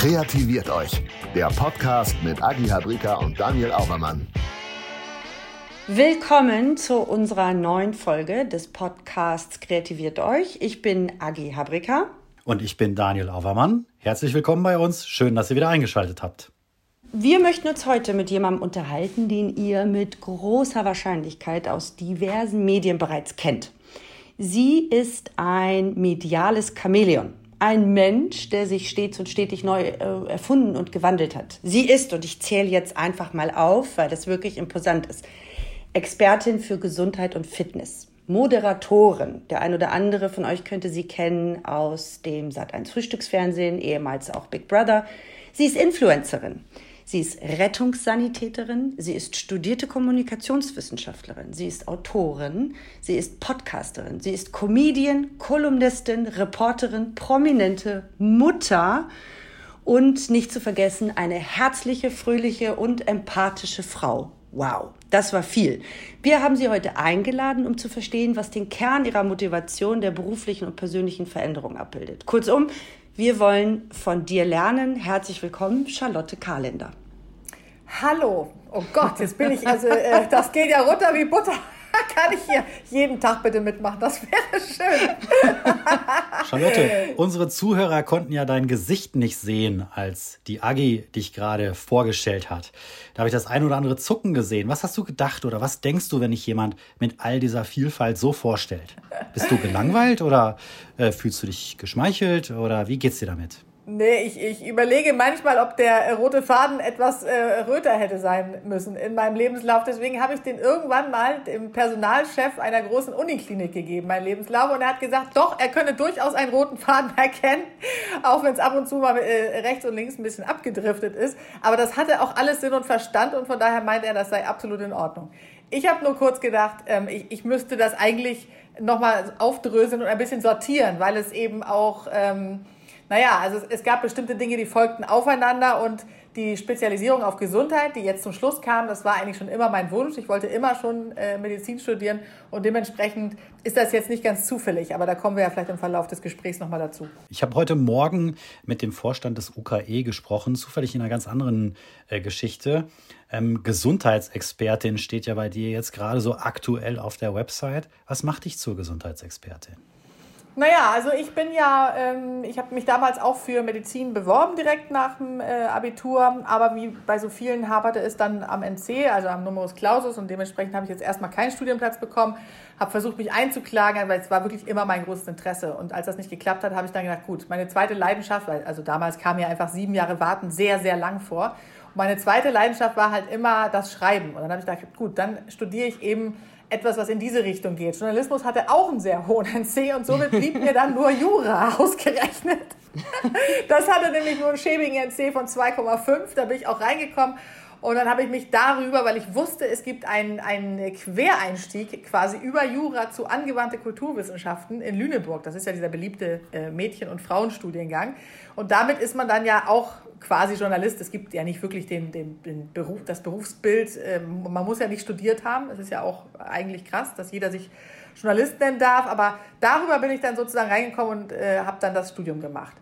Kreativiert euch. Der Podcast mit Agi Habrika und Daniel Aubermann. Willkommen zu unserer neuen Folge des Podcasts Kreativiert euch. Ich bin Agi Habrika. Und ich bin Daniel Aubermann. Herzlich willkommen bei uns. Schön, dass ihr wieder eingeschaltet habt. Wir möchten uns heute mit jemandem unterhalten, den ihr mit großer Wahrscheinlichkeit aus diversen Medien bereits kennt. Sie ist ein mediales Chamäleon. Ein Mensch, der sich stets und stetig neu äh, erfunden und gewandelt hat. Sie ist, und ich zähle jetzt einfach mal auf, weil das wirklich imposant ist, Expertin für Gesundheit und Fitness. Moderatorin. Der ein oder andere von euch könnte sie kennen aus dem Sat1 Frühstücksfernsehen, ehemals auch Big Brother. Sie ist Influencerin. Sie ist Rettungssanitäterin, sie ist studierte Kommunikationswissenschaftlerin, sie ist Autorin, sie ist Podcasterin, sie ist Comedian, Kolumnistin, Reporterin, prominente Mutter und nicht zu vergessen eine herzliche, fröhliche und empathische Frau. Wow, das war viel. Wir haben Sie heute eingeladen, um zu verstehen, was den Kern Ihrer Motivation der beruflichen und persönlichen Veränderung abbildet. Kurzum, wir wollen von dir lernen. Herzlich willkommen, Charlotte Karländer. Hallo. Oh Gott, jetzt bin ich, also äh, das geht ja runter wie Butter. Kann ich hier jeden Tag bitte mitmachen? Das wäre schön. Charlotte, unsere Zuhörer konnten ja dein Gesicht nicht sehen, als die Agi dich gerade vorgestellt hat. Da habe ich das ein oder andere Zucken gesehen. Was hast du gedacht oder was denkst du, wenn dich jemand mit all dieser Vielfalt so vorstellt? Bist du gelangweilt oder äh, fühlst du dich geschmeichelt oder wie geht's dir damit? Nee, ich, ich überlege manchmal, ob der rote Faden etwas äh, röter hätte sein müssen in meinem Lebenslauf. Deswegen habe ich den irgendwann mal dem Personalchef einer großen Uniklinik gegeben, mein Lebenslauf. Und er hat gesagt, doch, er könne durchaus einen roten Faden erkennen, auch wenn es ab und zu mal äh, rechts und links ein bisschen abgedriftet ist. Aber das hatte auch alles Sinn und Verstand und von daher meint er, das sei absolut in Ordnung. Ich habe nur kurz gedacht, ähm, ich, ich müsste das eigentlich nochmal aufdröseln und ein bisschen sortieren, weil es eben auch... Ähm, naja, also es, es gab bestimmte Dinge, die folgten aufeinander und die Spezialisierung auf Gesundheit, die jetzt zum Schluss kam, das war eigentlich schon immer mein Wunsch. Ich wollte immer schon äh, Medizin studieren und dementsprechend ist das jetzt nicht ganz zufällig, aber da kommen wir ja vielleicht im Verlauf des Gesprächs nochmal dazu. Ich habe heute Morgen mit dem Vorstand des UKE gesprochen, zufällig in einer ganz anderen äh, Geschichte. Ähm, Gesundheitsexpertin steht ja bei dir jetzt gerade so aktuell auf der Website. Was macht dich zur Gesundheitsexpertin? Naja, also ich bin ja, ähm, ich habe mich damals auch für Medizin beworben, direkt nach dem äh, Abitur, aber wie bei so vielen haperte es dann am NC, also am Numerus Clausus und dementsprechend habe ich jetzt erstmal keinen Studienplatz bekommen, habe versucht, mich einzuklagen, weil es war wirklich immer mein großes Interesse. Und als das nicht geklappt hat, habe ich dann gedacht, gut, meine zweite Leidenschaft, also damals kam mir einfach sieben Jahre Warten sehr, sehr lang vor. Und meine zweite Leidenschaft war halt immer das Schreiben. Und dann habe ich gedacht, gut, dann studiere ich eben etwas, was in diese Richtung geht. Journalismus hatte auch einen sehr hohen NC und somit blieb mir dann nur Jura ausgerechnet. Das hatte nämlich nur einen schäbigen NC von 2,5. Da bin ich auch reingekommen. Und dann habe ich mich darüber, weil ich wusste, es gibt einen, einen Quereinstieg quasi über Jura zu angewandte Kulturwissenschaften in Lüneburg. Das ist ja dieser beliebte äh, Mädchen- und Frauenstudiengang. Und damit ist man dann ja auch quasi Journalist. Es gibt ja nicht wirklich den, den, den Beruf, das Berufsbild. Ähm, man muss ja nicht studiert haben. Es ist ja auch eigentlich krass, dass jeder sich Journalist nennen darf. Aber darüber bin ich dann sozusagen reingekommen und äh, habe dann das Studium gemacht.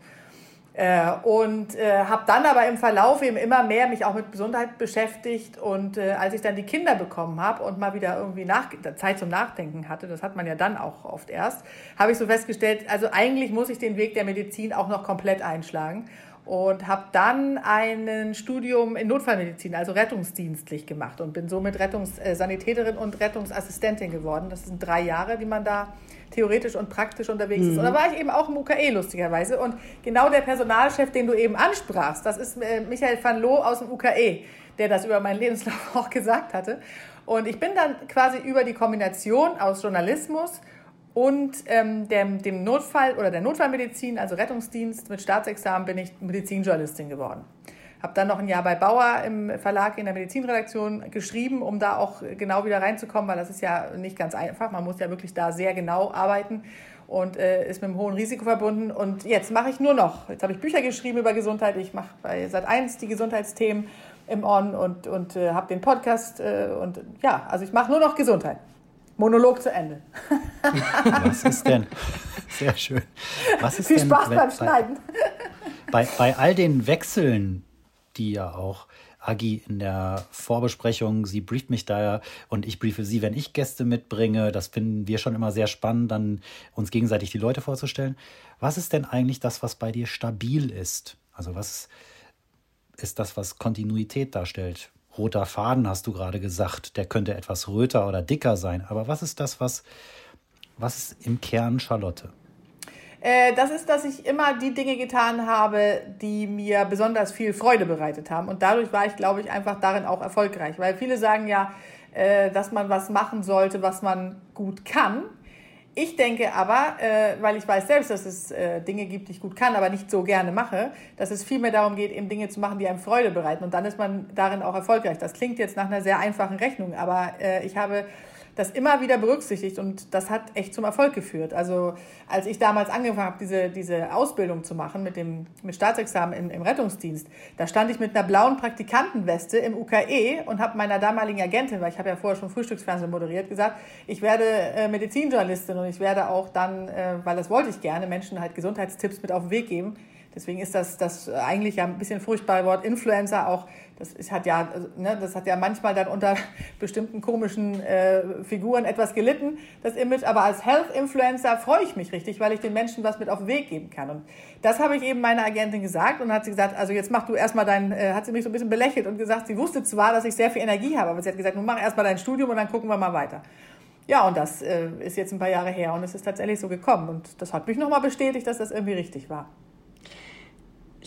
Äh, und äh, habe dann aber im Verlauf eben immer mehr mich auch mit Gesundheit beschäftigt und äh, als ich dann die Kinder bekommen habe und mal wieder irgendwie nach, Zeit zum Nachdenken hatte, das hat man ja dann auch oft erst, habe ich so festgestellt, also eigentlich muss ich den Weg der Medizin auch noch komplett einschlagen und habe dann ein Studium in Notfallmedizin, also rettungsdienstlich gemacht und bin somit Rettungssanitäterin und Rettungsassistentin geworden. Das sind drei Jahre, die man da theoretisch und praktisch unterwegs ist. Und da mhm. war ich eben auch im UKE lustigerweise. Und genau der Personalchef, den du eben ansprachst, das ist äh, Michael van Loo aus dem UKE, der das über meinen Lebenslauf auch gesagt hatte. Und ich bin dann quasi über die Kombination aus Journalismus und ähm, dem, dem Notfall oder der Notfallmedizin, also Rettungsdienst mit Staatsexamen, bin ich Medizinjournalistin geworden. Habe dann noch ein Jahr bei Bauer im Verlag in der Medizinredaktion geschrieben, um da auch genau wieder reinzukommen, weil das ist ja nicht ganz einfach. Man muss ja wirklich da sehr genau arbeiten und äh, ist mit einem hohen Risiko verbunden. Und jetzt mache ich nur noch, jetzt habe ich Bücher geschrieben über Gesundheit. Ich mache bei Sat1 die Gesundheitsthemen im On und, und äh, habe den Podcast. Äh, und ja, also ich mache nur noch Gesundheit. Monolog zu Ende. Was ist denn? Sehr schön. Was ist Viel denn, Spaß beim Schneiden. bei, bei all den Wechseln, die ja auch Agi in der Vorbesprechung, sie brieft mich da und ich briefe sie, wenn ich Gäste mitbringe. Das finden wir schon immer sehr spannend, dann uns gegenseitig die Leute vorzustellen. Was ist denn eigentlich das, was bei dir stabil ist? Also was ist das, was Kontinuität darstellt? Roter Faden hast du gerade gesagt, der könnte etwas röter oder dicker sein. Aber was ist das, was, was ist im Kern Charlotte? Äh, das ist, dass ich immer die Dinge getan habe, die mir besonders viel Freude bereitet haben. Und dadurch war ich, glaube ich, einfach darin auch erfolgreich. Weil viele sagen ja, äh, dass man was machen sollte, was man gut kann. Ich denke aber, äh, weil ich weiß selbst, dass es Dinge gibt, die ich gut kann, aber nicht so gerne mache, dass es vielmehr darum geht, eben Dinge zu machen, die einem Freude bereiten. Und dann ist man darin auch erfolgreich. Das klingt jetzt nach einer sehr einfachen Rechnung, aber ich habe das immer wieder berücksichtigt und das hat echt zum Erfolg geführt. Also als ich damals angefangen habe, diese, diese Ausbildung zu machen mit dem mit Staatsexamen im, im Rettungsdienst, da stand ich mit einer blauen Praktikantenweste im UKE und habe meiner damaligen Agentin, weil ich habe ja vorher schon Frühstücksfernsehen moderiert, gesagt, ich werde äh, Medizinjournalistin und ich werde auch dann, äh, weil das wollte ich gerne, Menschen halt Gesundheitstipps mit auf den Weg geben. Deswegen ist das, das eigentlich ja ein bisschen furchtbare Wort Influencer auch, das ist, hat ja, ne, das hat ja manchmal dann unter bestimmten komischen äh, Figuren etwas gelitten, das Image. Aber als Health Influencer freue ich mich richtig, weil ich den Menschen was mit auf den Weg geben kann. Und das habe ich eben meiner Agentin gesagt und hat sie gesagt, also jetzt mach du erstmal dein, äh, hat sie mich so ein bisschen belächelt und gesagt, sie wusste zwar, dass ich sehr viel Energie habe, aber sie hat gesagt, nun mach erstmal dein Studium und dann gucken wir mal weiter. Ja, und das äh, ist jetzt ein paar Jahre her und es ist tatsächlich so gekommen. Und das hat mich nochmal bestätigt, dass das irgendwie richtig war.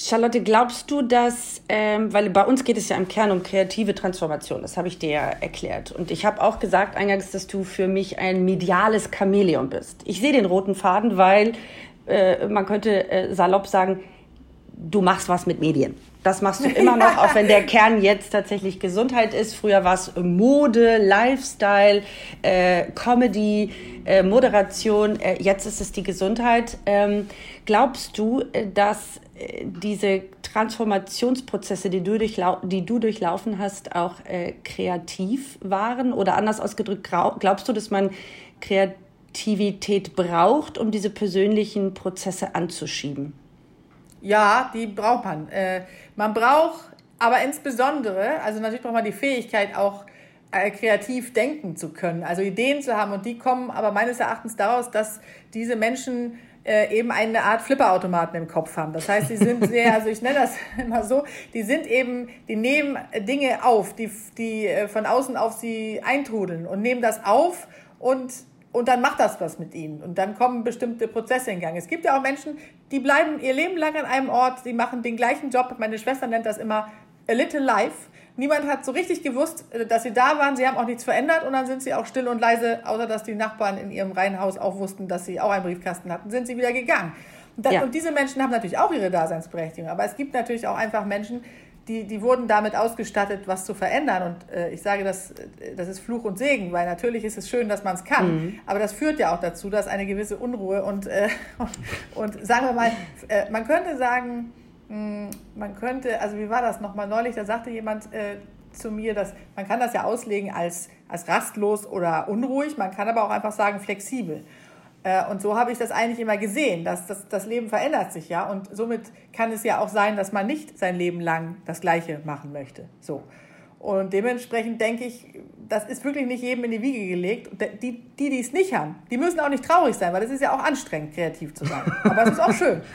Charlotte, glaubst du, dass, ähm, weil bei uns geht es ja im Kern um kreative Transformation, das habe ich dir ja erklärt. Und ich habe auch gesagt eingangs, dass du für mich ein mediales Chamäleon bist. Ich sehe den roten Faden, weil äh, man könnte äh, salopp sagen, du machst was mit Medien. Das machst du immer noch, auch wenn der Kern jetzt tatsächlich Gesundheit ist. Früher war es Mode, Lifestyle, äh, Comedy, äh, Moderation. Äh, jetzt ist es die Gesundheit. Ähm, glaubst du, äh, dass diese Transformationsprozesse, die du, die du durchlaufen hast, auch äh, kreativ waren? Oder anders ausgedrückt, glaubst du, dass man Kreativität braucht, um diese persönlichen Prozesse anzuschieben? Ja, die braucht man. Äh, man braucht aber insbesondere, also natürlich braucht man die Fähigkeit auch äh, kreativ denken zu können, also Ideen zu haben und die kommen aber meines Erachtens daraus, dass diese Menschen äh, eben eine Art Flipperautomaten im Kopf haben. Das heißt, sie sind sehr, also ich nenne das immer so, die sind eben, die nehmen Dinge auf, die, die äh, von außen auf sie eintrudeln und nehmen das auf und und dann macht das was mit ihnen. Und dann kommen bestimmte Prozesse in Gang. Es gibt ja auch Menschen, die bleiben ihr Leben lang an einem Ort, sie machen den gleichen Job. Meine Schwester nennt das immer a little life. Niemand hat so richtig gewusst, äh, dass sie da waren. Sie haben auch nichts verändert und dann sind sie auch still und leise, außer dass die Nachbarn in ihrem Reihenhaus auch wussten, dass sie auch einen Briefkasten hatten, sind sie wieder gegangen. Und, das, ja. und diese Menschen haben natürlich auch ihre Daseinsberechtigung. Aber es gibt natürlich auch einfach Menschen, die, die wurden damit ausgestattet, was zu verändern. Und äh, ich sage, das, äh, das ist Fluch und Segen, weil natürlich ist es schön, dass man es kann. Mhm. Aber das führt ja auch dazu, dass eine gewisse Unruhe und, äh, und, und sagen wir mal, äh, man könnte sagen, hm, man könnte, also wie war das nochmal neulich, da sagte jemand äh, zu mir, dass man kann das ja auslegen als, als rastlos oder unruhig, man kann aber auch einfach sagen flexibel. Äh, und so habe ich das eigentlich immer gesehen, dass das, das Leben verändert sich ja und somit kann es ja auch sein, dass man nicht sein Leben lang das Gleiche machen möchte. So. Und dementsprechend denke ich, das ist wirklich nicht jedem in die Wiege gelegt. Die, die, die es nicht haben, die müssen auch nicht traurig sein, weil es ist ja auch anstrengend, kreativ zu sein. Aber es ist auch schön.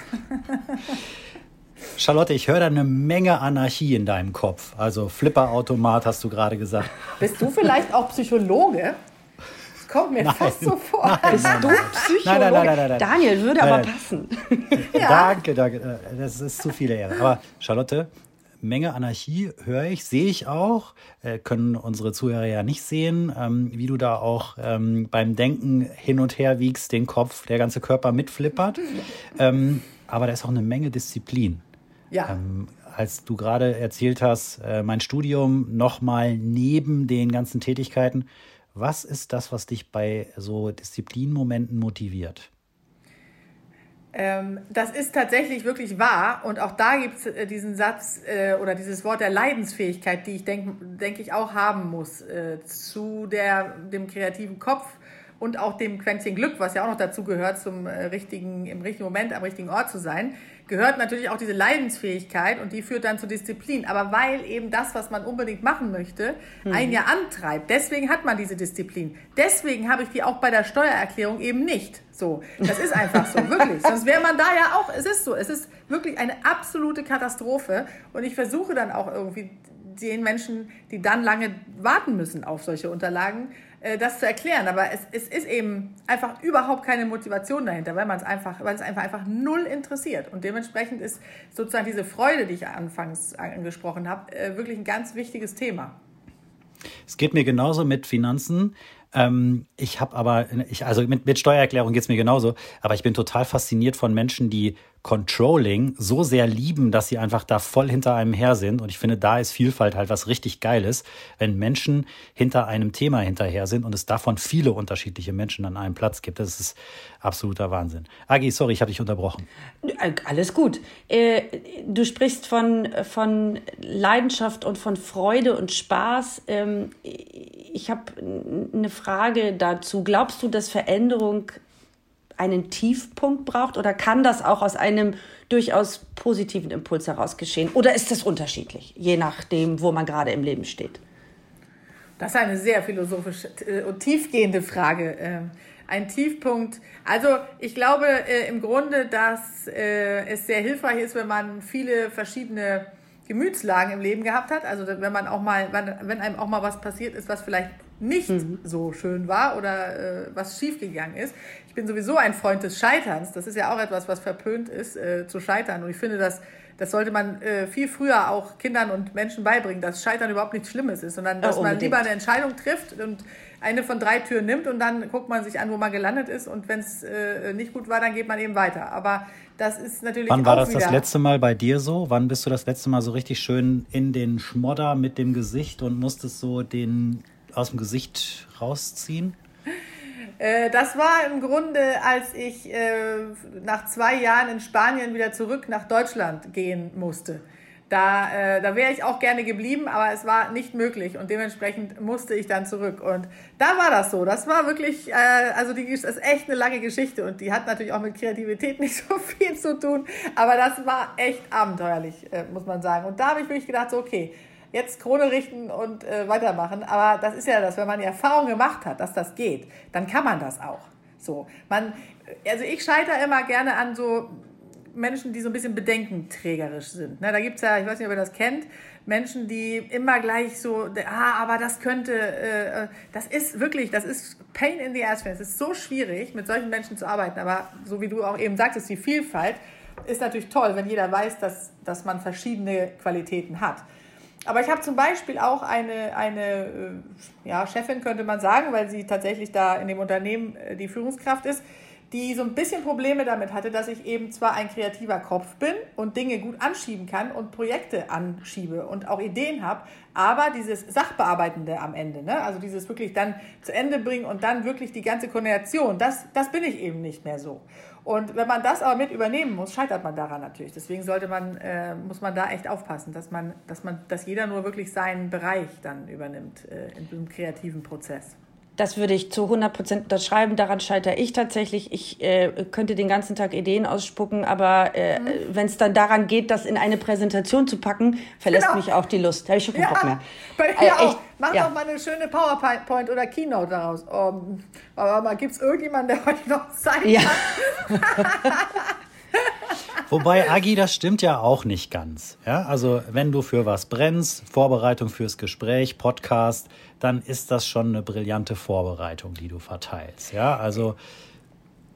Charlotte, ich höre da eine Menge Anarchie in deinem Kopf. Also Flipperautomat hast du gerade gesagt. Bist du vielleicht auch Psychologe? Das kommt mir nein, fast so vor. Nein, Bist nein, du Psychologe? Nein, nein, nein, nein, Daniel, würde aber passen. ja. Danke, danke. Das ist zu viele Ehre. Aber Charlotte, Menge Anarchie höre ich, sehe ich auch, äh, können unsere Zuhörer ja nicht sehen, ähm, wie du da auch ähm, beim Denken hin und her wiegst, den Kopf, der ganze Körper mitflippert. Ähm, aber da ist auch eine Menge Disziplin. Ja. Ähm, als du gerade erzählt hast, äh, mein Studium nochmal neben den ganzen Tätigkeiten, was ist das, was dich bei so Disziplinmomenten motiviert? Ähm, das ist tatsächlich wirklich wahr. Und auch da gibt es äh, diesen Satz äh, oder dieses Wort der Leidensfähigkeit, die ich denke denk ich auch haben muss äh, zu der, dem kreativen Kopf und auch dem Quäntchen Glück, was ja auch noch dazu gehört, zum äh, richtigen, im richtigen Moment am richtigen Ort zu sein, gehört natürlich auch diese Leidensfähigkeit und die führt dann zur Disziplin. Aber weil eben das, was man unbedingt machen möchte, mhm. einen ja antreibt. Deswegen hat man diese Disziplin. Deswegen habe ich die auch bei der Steuererklärung eben nicht. So, das ist einfach so, wirklich. Sonst wäre man da ja auch, es ist so, es ist wirklich eine absolute Katastrophe. Und ich versuche dann auch irgendwie den Menschen, die dann lange warten müssen auf solche Unterlagen, das zu erklären. Aber es, es ist eben einfach überhaupt keine Motivation dahinter, weil man es einfach, weil es einfach, einfach null interessiert. Und dementsprechend ist sozusagen diese Freude, die ich anfangs angesprochen habe, äh, wirklich ein ganz wichtiges Thema. Es geht mir genauso mit Finanzen. Ähm, ich habe aber, ich, also mit, mit Steuererklärung geht es mir genauso, aber ich bin total fasziniert von Menschen, die Controlling so sehr lieben, dass sie einfach da voll hinter einem her sind. Und ich finde, da ist Vielfalt halt was richtig Geiles, wenn Menschen hinter einem Thema hinterher sind und es davon viele unterschiedliche Menschen an einem Platz gibt. Das ist absoluter Wahnsinn. Agi, sorry, ich habe dich unterbrochen. Alles gut. Äh, du sprichst von, von Leidenschaft und von Freude und Spaß. Ähm, ich habe eine Frage dazu. Glaubst du, dass Veränderung einen Tiefpunkt braucht oder kann das auch aus einem durchaus positiven Impuls heraus geschehen? Oder ist das unterschiedlich, je nachdem, wo man gerade im Leben steht? Das ist eine sehr philosophische äh, und tiefgehende Frage. Ähm, ein Tiefpunkt. Also ich glaube äh, im Grunde, dass äh, es sehr hilfreich ist, wenn man viele verschiedene Gemütslagen im Leben gehabt hat. Also wenn man auch mal, wenn einem auch mal was passiert ist, was vielleicht nicht mhm. so schön war oder äh, was schiefgegangen ist. Ich bin sowieso ein Freund des Scheiterns. Das ist ja auch etwas, was verpönt ist, äh, zu scheitern. Und ich finde, dass das sollte man äh, viel früher auch Kindern und Menschen beibringen, dass Scheitern überhaupt nichts Schlimmes ist, sondern dass ja, man lieber eine Entscheidung trifft und eine von drei Türen nimmt und dann guckt man sich an, wo man gelandet ist. Und wenn es äh, nicht gut war, dann geht man eben weiter. Aber das ist natürlich. Wann war das das letzte Mal bei dir so? Wann bist du das letzte Mal so richtig schön in den Schmodder mit dem Gesicht und musstest so den aus dem Gesicht rausziehen? Äh, das war im Grunde, als ich äh, nach zwei Jahren in Spanien wieder zurück nach Deutschland gehen musste. Da, äh, da wäre ich auch gerne geblieben, aber es war nicht möglich und dementsprechend musste ich dann zurück. Und da war das so. Das war wirklich, äh, also die das ist echt eine lange Geschichte und die hat natürlich auch mit Kreativität nicht so viel zu tun, aber das war echt abenteuerlich, äh, muss man sagen. Und da habe ich wirklich gedacht, so okay, jetzt Krone richten und äh, weitermachen. Aber das ist ja das, wenn man die Erfahrung gemacht hat, dass das geht, dann kann man das auch. So, man, also ich scheitere immer gerne an so Menschen, die so ein bisschen bedenkenträgerisch sind. Ne, da gibt es ja, ich weiß nicht, ob ihr das kennt, Menschen, die immer gleich so, ah, aber das könnte, äh, äh das ist wirklich, das ist Pain in the Ass. Es ist so schwierig, mit solchen Menschen zu arbeiten. Aber so wie du auch eben sagtest, die Vielfalt ist natürlich toll, wenn jeder weiß, dass, dass man verschiedene Qualitäten hat. Aber ich habe zum Beispiel auch eine, eine äh, ja, Chefin, könnte man sagen, weil sie tatsächlich da in dem Unternehmen äh, die Führungskraft ist, die so ein bisschen Probleme damit hatte, dass ich eben zwar ein kreativer Kopf bin und Dinge gut anschieben kann und Projekte anschiebe und auch Ideen habe, aber dieses Sachbearbeitende am Ende, ne? also dieses wirklich dann zu Ende bringen und dann wirklich die ganze Koordination, das, das bin ich eben nicht mehr so. Und wenn man das aber mit übernehmen muss, scheitert man daran natürlich. Deswegen sollte man, äh, muss man da echt aufpassen, dass man, dass man, dass jeder nur wirklich seinen Bereich dann übernimmt äh, in diesem kreativen Prozess. Das würde ich zu 100 Prozent unterschreiben. Daran scheitere ich tatsächlich. Ich äh, könnte den ganzen Tag Ideen ausspucken, aber äh, mhm. wenn es dann daran geht, das in eine Präsentation zu packen, verlässt genau. mich auch die Lust. Da habe ich schon keinen ja, Bock mehr. Bei mir also, auch. Mach ja. doch mal eine schöne PowerPoint oder Keynote daraus. Um, aber mal, gibt es irgendjemanden, der heute noch Zeit ja. hat? Wobei, Agi, das stimmt ja auch nicht ganz. Ja, also wenn du für was brennst, Vorbereitung fürs Gespräch, Podcast, dann ist das schon eine brillante Vorbereitung, die du verteilst. Ja, also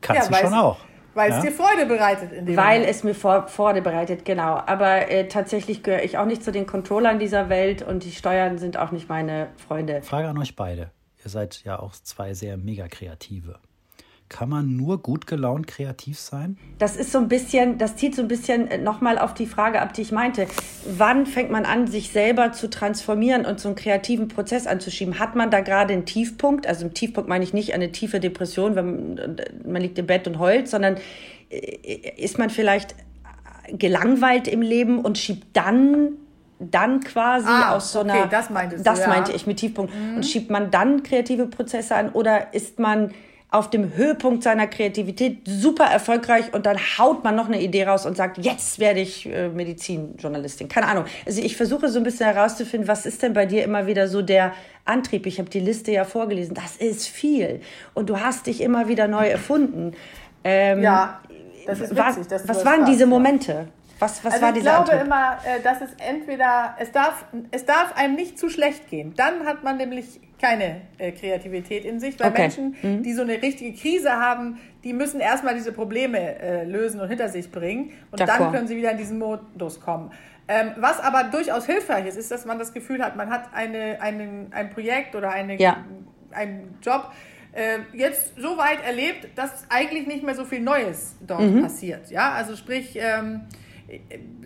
kannst ja, du schon auch. Weil ja? es dir Freude bereitet. In dem Weil Moment. es mir Freude bereitet, genau. Aber äh, tatsächlich gehöre ich auch nicht zu den Controllern dieser Welt und die Steuern sind auch nicht meine Freunde. Frage an euch beide. Ihr seid ja auch zwei sehr mega kreative. Kann man nur gut gelaunt kreativ sein? Das ist so ein bisschen, das zieht so ein bisschen äh, nochmal auf die Frage ab, die ich meinte. Wann fängt man an, sich selber zu transformieren und so einen kreativen Prozess anzuschieben? Hat man da gerade einen Tiefpunkt? Also im Tiefpunkt meine ich nicht eine tiefe Depression, wenn man, man liegt im Bett und heult, sondern äh, ist man vielleicht gelangweilt im Leben und schiebt dann dann quasi ah, aus so einer okay, das, das meinte ich mit Tiefpunkt mhm. und schiebt man dann kreative Prozesse an oder ist man auf dem Höhepunkt seiner Kreativität super erfolgreich und dann haut man noch eine Idee raus und sagt, jetzt werde ich äh, Medizinjournalistin. Keine Ahnung. Also ich versuche so ein bisschen herauszufinden, was ist denn bei dir immer wieder so der Antrieb? Ich habe die Liste ja vorgelesen. Das ist viel. Und du hast dich immer wieder neu erfunden. Ähm, ja, das ist witzig. Was, was waren diese Momente? Was, was also war dieser Ich glaube Antrieb? immer, äh, dass es entweder, es darf, es darf einem nicht zu schlecht gehen. Dann hat man nämlich keine äh, Kreativität in sich, weil okay. Menschen, mhm. die so eine richtige Krise haben, die müssen erstmal diese Probleme äh, lösen und hinter sich bringen und dann können sie wieder in diesen Modus kommen. Ähm, was aber durchaus hilfreich ist, ist, dass man das Gefühl hat, man hat eine, einen, ein Projekt oder eine, ja. einen Job, äh, jetzt so weit erlebt, dass eigentlich nicht mehr so viel Neues dort mhm. passiert. Ja, also sprich, ähm,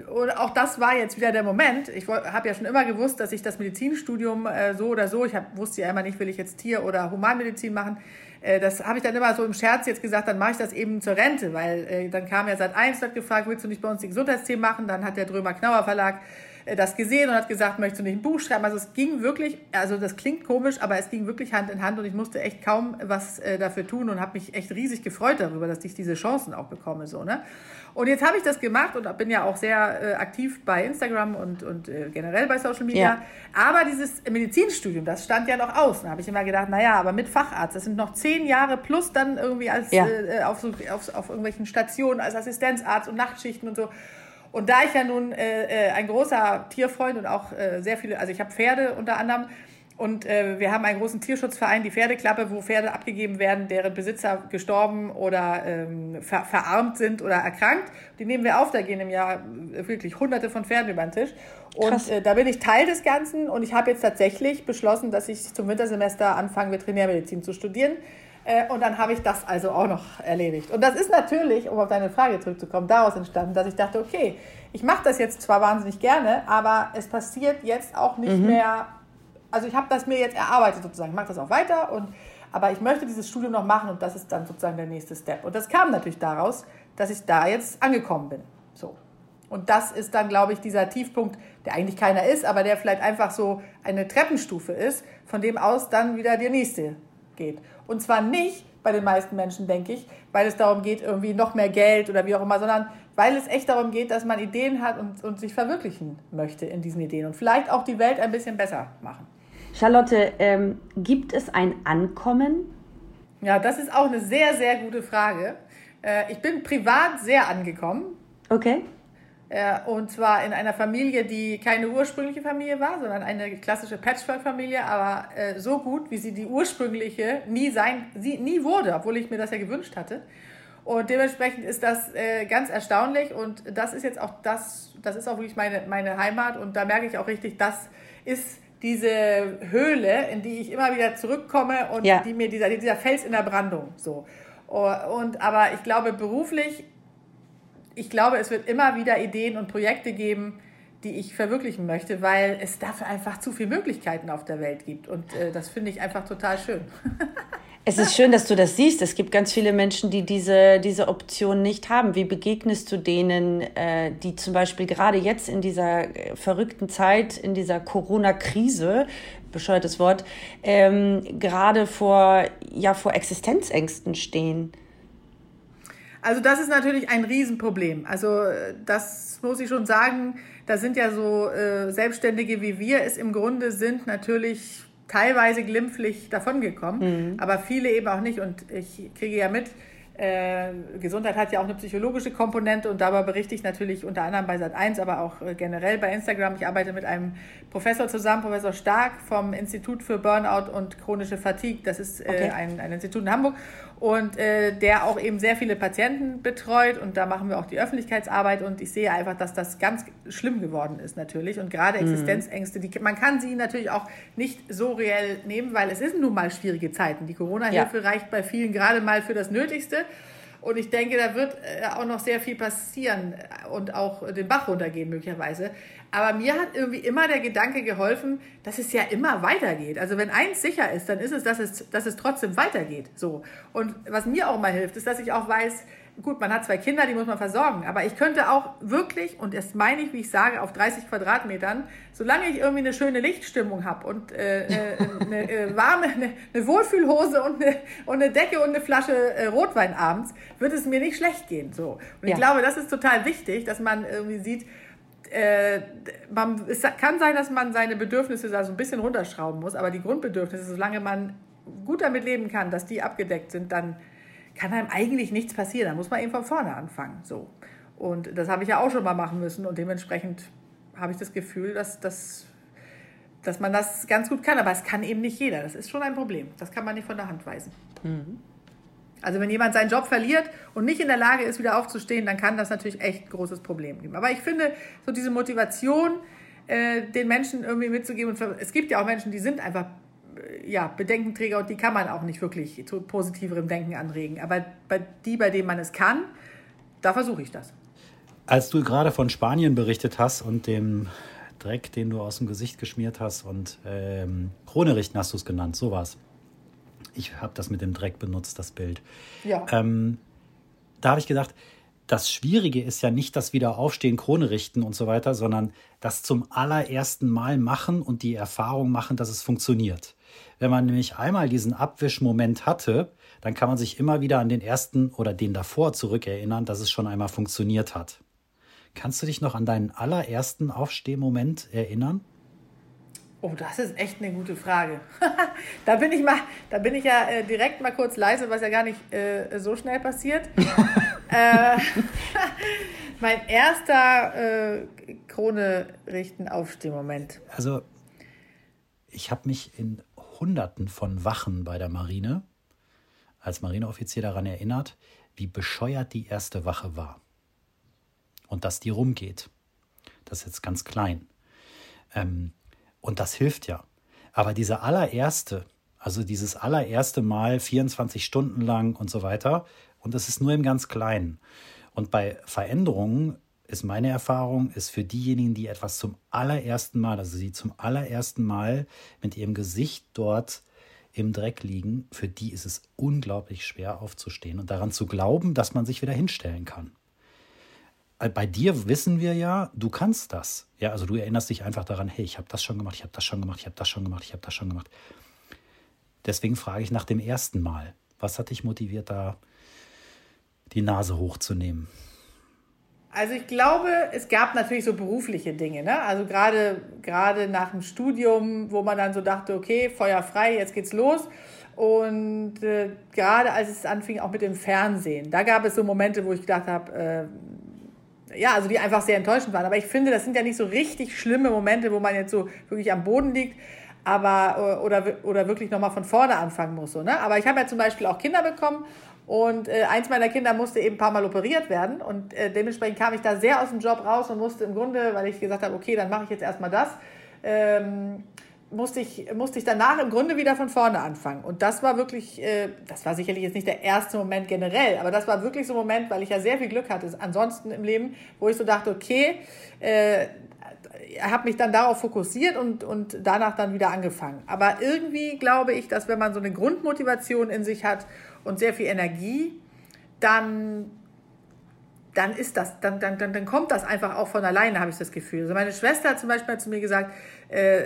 und auch das war jetzt wieder der Moment. Ich habe ja schon immer gewusst, dass ich das Medizinstudium äh, so oder so, ich hab, wusste ja immer nicht, will ich jetzt Tier- oder Humanmedizin machen. Äh, das habe ich dann immer so im Scherz jetzt gesagt, dann mache ich das eben zur Rente, weil äh, dann kam ja seit eins hat gefragt, willst du nicht bei uns die Gesundheitsthemen machen? Dann hat der Drömer Knauer Verlag äh, das gesehen und hat gesagt, möchtest du nicht ein Buch schreiben? Also es ging wirklich, also das klingt komisch, aber es ging wirklich Hand in Hand und ich musste echt kaum was äh, dafür tun und habe mich echt riesig gefreut darüber, dass ich diese Chancen auch bekomme. So, ne? Und jetzt habe ich das gemacht und bin ja auch sehr äh, aktiv bei Instagram und, und äh, generell bei Social Media. Ja. Aber dieses Medizinstudium, das stand ja noch aus. Da habe ich immer gedacht, naja, aber mit Facharzt, das sind noch zehn Jahre plus dann irgendwie als ja. äh, auf, so, auf, auf irgendwelchen Stationen als Assistenzarzt und Nachtschichten und so. Und da ich ja nun äh, äh, ein großer Tierfreund und auch äh, sehr viele, also ich habe Pferde unter anderem, und äh, wir haben einen großen Tierschutzverein, die Pferdeklappe, wo Pferde abgegeben werden, deren Besitzer gestorben oder ähm, ver verarmt sind oder erkrankt. Die nehmen wir auf, da gehen im Jahr wirklich hunderte von Pferden über den Tisch. Und äh, da bin ich Teil des Ganzen und ich habe jetzt tatsächlich beschlossen, dass ich zum Wintersemester anfange, Veterinärmedizin zu studieren. Äh, und dann habe ich das also auch noch erledigt. Und das ist natürlich, um auf deine Frage zurückzukommen, daraus entstanden, dass ich dachte, okay, ich mache das jetzt zwar wahnsinnig gerne, aber es passiert jetzt auch nicht mhm. mehr also ich habe das mir jetzt erarbeitet sozusagen, ich mache das auch weiter und aber ich möchte dieses Studium noch machen und das ist dann sozusagen der nächste Step. Und das kam natürlich daraus, dass ich da jetzt angekommen bin. So. Und das ist dann, glaube ich, dieser Tiefpunkt, der eigentlich keiner ist, aber der vielleicht einfach so eine Treppenstufe ist, von dem aus dann wieder der nächste geht. Und zwar nicht bei den meisten Menschen, denke ich, weil es darum geht, irgendwie noch mehr Geld oder wie auch immer, sondern weil es echt darum geht, dass man Ideen hat und, und sich verwirklichen möchte in diesen Ideen und vielleicht auch die Welt ein bisschen besser machen. Charlotte, ähm, gibt es ein Ankommen? Ja, das ist auch eine sehr, sehr gute Frage. Äh, ich bin privat sehr angekommen. Okay. Äh, und zwar in einer Familie, die keine ursprüngliche Familie war, sondern eine klassische Patchwork-Familie, aber äh, so gut, wie sie die ursprüngliche nie sein, sie nie wurde, obwohl ich mir das ja gewünscht hatte. Und dementsprechend ist das äh, ganz erstaunlich und das ist jetzt auch das, das ist auch wirklich meine, meine Heimat und da merke ich auch richtig, das ist diese Höhle, in die ich immer wieder zurückkomme und ja. die mir dieser, dieser Fels in der Brandung so. Und aber ich glaube beruflich, ich glaube, es wird immer wieder Ideen und Projekte geben, die ich verwirklichen möchte, weil es dafür einfach zu viele Möglichkeiten auf der Welt gibt. Und äh, das finde ich einfach total schön. Es ist schön, dass du das siehst. Es gibt ganz viele Menschen, die diese, diese Option nicht haben. Wie begegnest du denen, äh, die zum Beispiel gerade jetzt in dieser äh, verrückten Zeit, in dieser Corona-Krise, bescheuertes Wort, ähm, gerade vor, ja, vor Existenzängsten stehen? Also das ist natürlich ein Riesenproblem. Also äh, das muss ich schon sagen. Da sind ja so äh, Selbstständige wie wir es im Grunde sind natürlich teilweise glimpflich davongekommen, mhm. aber viele eben auch nicht. Und ich kriege ja mit, äh, Gesundheit hat ja auch eine psychologische Komponente und dabei berichte ich natürlich unter anderem bei Sat1, aber auch äh, generell bei Instagram. Ich arbeite mit einem Professor zusammen, Professor Stark vom Institut für Burnout und chronische Fatigue. Das ist äh, okay. ein, ein Institut in Hamburg und äh, der auch eben sehr viele Patienten betreut und da machen wir auch die Öffentlichkeitsarbeit und ich sehe einfach, dass das ganz schlimm geworden ist natürlich und gerade mhm. Existenzängste, die, man kann sie natürlich auch nicht so reell nehmen, weil es sind nun mal schwierige Zeiten. Die Corona-Hilfe ja. reicht bei vielen gerade mal für das Nötigste und ich denke, da wird äh, auch noch sehr viel passieren und auch den Bach runtergehen möglicherweise. Aber mir hat irgendwie immer der Gedanke geholfen, dass es ja immer weitergeht. Also wenn eins sicher ist, dann ist es, dass es, dass es trotzdem weitergeht. So. Und was mir auch mal hilft, ist, dass ich auch weiß, gut, man hat zwei Kinder, die muss man versorgen, aber ich könnte auch wirklich, und das meine ich, wie ich sage, auf 30 Quadratmetern, solange ich irgendwie eine schöne Lichtstimmung habe und äh, äh, eine äh, warme, eine, eine, Wohlfühlhose und eine, und eine Decke und eine Flasche äh, Rotwein abends, wird es mir nicht schlecht gehen. So. Und ja. ich glaube, das ist total wichtig, dass man irgendwie sieht, äh, man, es kann sein, dass man seine Bedürfnisse da so ein bisschen runterschrauben muss, aber die Grundbedürfnisse, solange man gut damit leben kann, dass die abgedeckt sind, dann kann einem eigentlich nichts passieren. Da muss man eben von vorne anfangen. So. Und das habe ich ja auch schon mal machen müssen und dementsprechend habe ich das Gefühl, dass, dass, dass man das ganz gut kann. Aber es kann eben nicht jeder. Das ist schon ein Problem. Das kann man nicht von der Hand weisen. Mhm. Also wenn jemand seinen Job verliert und nicht in der Lage ist, wieder aufzustehen, dann kann das natürlich echt ein großes Problem geben. Aber ich finde, so diese Motivation, äh, den Menschen irgendwie mitzugeben, und es gibt ja auch Menschen, die sind einfach ja, Bedenkenträger und die kann man auch nicht wirklich zu positiverem Denken anregen. Aber bei die, bei denen man es kann, da versuche ich das. Als du gerade von Spanien berichtet hast und dem Dreck, den du aus dem Gesicht geschmiert hast und ähm, Krone richten hast du es genannt, so war's. Ich habe das mit dem Dreck benutzt, das Bild. Ja. Ähm, da habe ich gedacht, das Schwierige ist ja nicht das Wiederaufstehen, Krone richten und so weiter, sondern das zum allerersten Mal machen und die Erfahrung machen, dass es funktioniert. Wenn man nämlich einmal diesen Abwischmoment hatte, dann kann man sich immer wieder an den ersten oder den davor zurückerinnern, dass es schon einmal funktioniert hat. Kannst du dich noch an deinen allerersten Aufstehmoment erinnern? Oh, das ist echt eine gute Frage. da bin ich mal, da bin ich ja äh, direkt mal kurz leise, was ja gar nicht äh, so schnell passiert. äh, mein erster äh, Krone richten Aufstehmoment. Also ich habe mich in Hunderten von Wachen bei der Marine als Marineoffizier daran erinnert, wie bescheuert die erste Wache war. Und dass die rumgeht. Das ist jetzt ganz klein. Ähm, und das hilft ja. Aber diese allererste, also dieses allererste Mal 24 Stunden lang und so weiter, und das ist nur im ganz Kleinen. Und bei Veränderungen ist meine Erfahrung, ist für diejenigen, die etwas zum allerersten Mal, also sie zum allerersten Mal mit ihrem Gesicht dort im Dreck liegen, für die ist es unglaublich schwer aufzustehen und daran zu glauben, dass man sich wieder hinstellen kann. Äh, bei dir wissen wir ja, du kannst das. Ja, also du erinnerst dich einfach daran, hey, ich habe das schon gemacht, ich habe das schon gemacht, ich habe das schon gemacht, ich habe das schon gemacht. Deswegen frage ich nach dem ersten Mal, was hat dich motiviert, da die Nase hochzunehmen? Also ich glaube, es gab natürlich so berufliche Dinge, ne? Also gerade gerade nach dem Studium, wo man dann so dachte, okay, Feuer frei, jetzt geht's los. Und äh, gerade als es anfing, auch mit dem Fernsehen, da gab es so Momente, wo ich gedacht habe, äh, ja, also die einfach sehr enttäuschend waren. Aber ich finde, das sind ja nicht so richtig schlimme Momente, wo man jetzt so wirklich am Boden liegt, aber äh, oder, oder wirklich nochmal von vorne anfangen muss. So, ne? Aber ich habe ja zum Beispiel auch Kinder bekommen und äh, eins meiner Kinder musste eben ein paar Mal operiert werden. Und äh, dementsprechend kam ich da sehr aus dem Job raus und musste im Grunde, weil ich gesagt habe, okay, dann mache ich jetzt erstmal das, ähm, musste, ich, musste ich danach im Grunde wieder von vorne anfangen. Und das war wirklich, äh, das war sicherlich jetzt nicht der erste Moment generell, aber das war wirklich so ein Moment, weil ich ja sehr viel Glück hatte ansonsten im Leben, wo ich so dachte, okay, äh, habe mich dann darauf fokussiert und, und danach dann wieder angefangen. Aber irgendwie glaube ich, dass wenn man so eine Grundmotivation in sich hat und sehr viel Energie, dann, dann ist das, dann, dann, dann, dann kommt das einfach auch von alleine, habe ich das Gefühl. Also meine Schwester hat zum Beispiel zu mir gesagt, äh,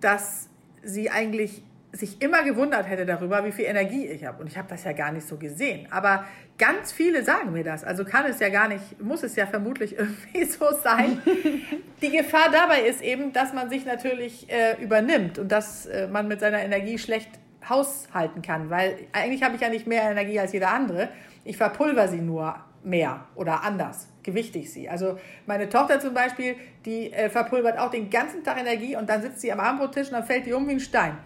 dass sie eigentlich sich immer gewundert hätte darüber, wie viel Energie ich habe. Und ich habe das ja gar nicht so gesehen. Aber ganz viele sagen mir das. Also kann es ja gar nicht, muss es ja vermutlich irgendwie so sein. Die Gefahr dabei ist eben, dass man sich natürlich äh, übernimmt und dass äh, man mit seiner Energie schlecht haushalten kann, weil eigentlich habe ich ja nicht mehr Energie als jeder andere. Ich verpulver sie nur mehr oder anders, gewichte ich sie. Also meine Tochter zum Beispiel, die äh, verpulvert auch den ganzen Tag Energie und dann sitzt sie am Abendbrottisch und dann fällt die um wie ein Stein.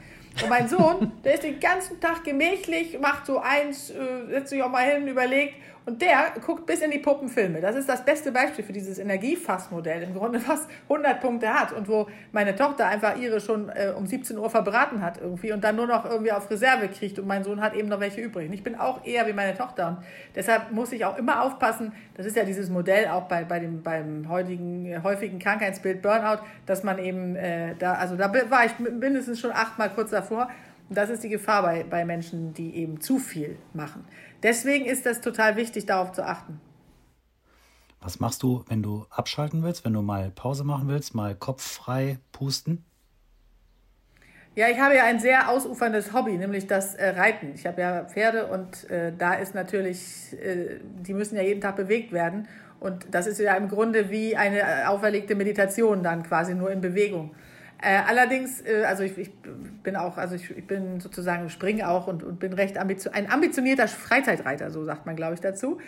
Und mein Sohn, der ist den ganzen Tag gemächlich, macht so eins, äh, setzt sich auch mal hin, überlegt und der guckt bis in die Puppenfilme. Das ist das beste Beispiel für dieses Energiefassmodell. Im Grunde fast 100 Punkte hat und wo meine Tochter einfach ihre schon äh, um 17 Uhr verbraten hat irgendwie und dann nur noch irgendwie auf Reserve kriegt und mein Sohn hat eben noch welche übrig. Und ich bin auch eher wie meine Tochter und deshalb muss ich auch immer aufpassen. Das ist ja dieses Modell auch bei, bei dem, beim heutigen, äh, häufigen Krankheitsbild Burnout, dass man eben äh, da, also da war ich mindestens schon achtmal kurz davor das ist die Gefahr bei, bei Menschen, die eben zu viel machen. Deswegen ist das total wichtig, darauf zu achten. Was machst du, wenn du abschalten willst, wenn du mal Pause machen willst, mal Kopf frei pusten? Ja, ich habe ja ein sehr ausuferndes Hobby, nämlich das äh, Reiten. Ich habe ja Pferde und äh, da ist natürlich, äh, die müssen ja jeden Tag bewegt werden. Und das ist ja im Grunde wie eine äh, auferlegte Meditation dann quasi nur in Bewegung. Äh, allerdings, äh, also ich, ich, bin auch, also ich, ich bin sozusagen springe auch und, und bin recht ambitioniert, ein ambitionierter Freizeitreiter, so sagt man, glaube ich, dazu.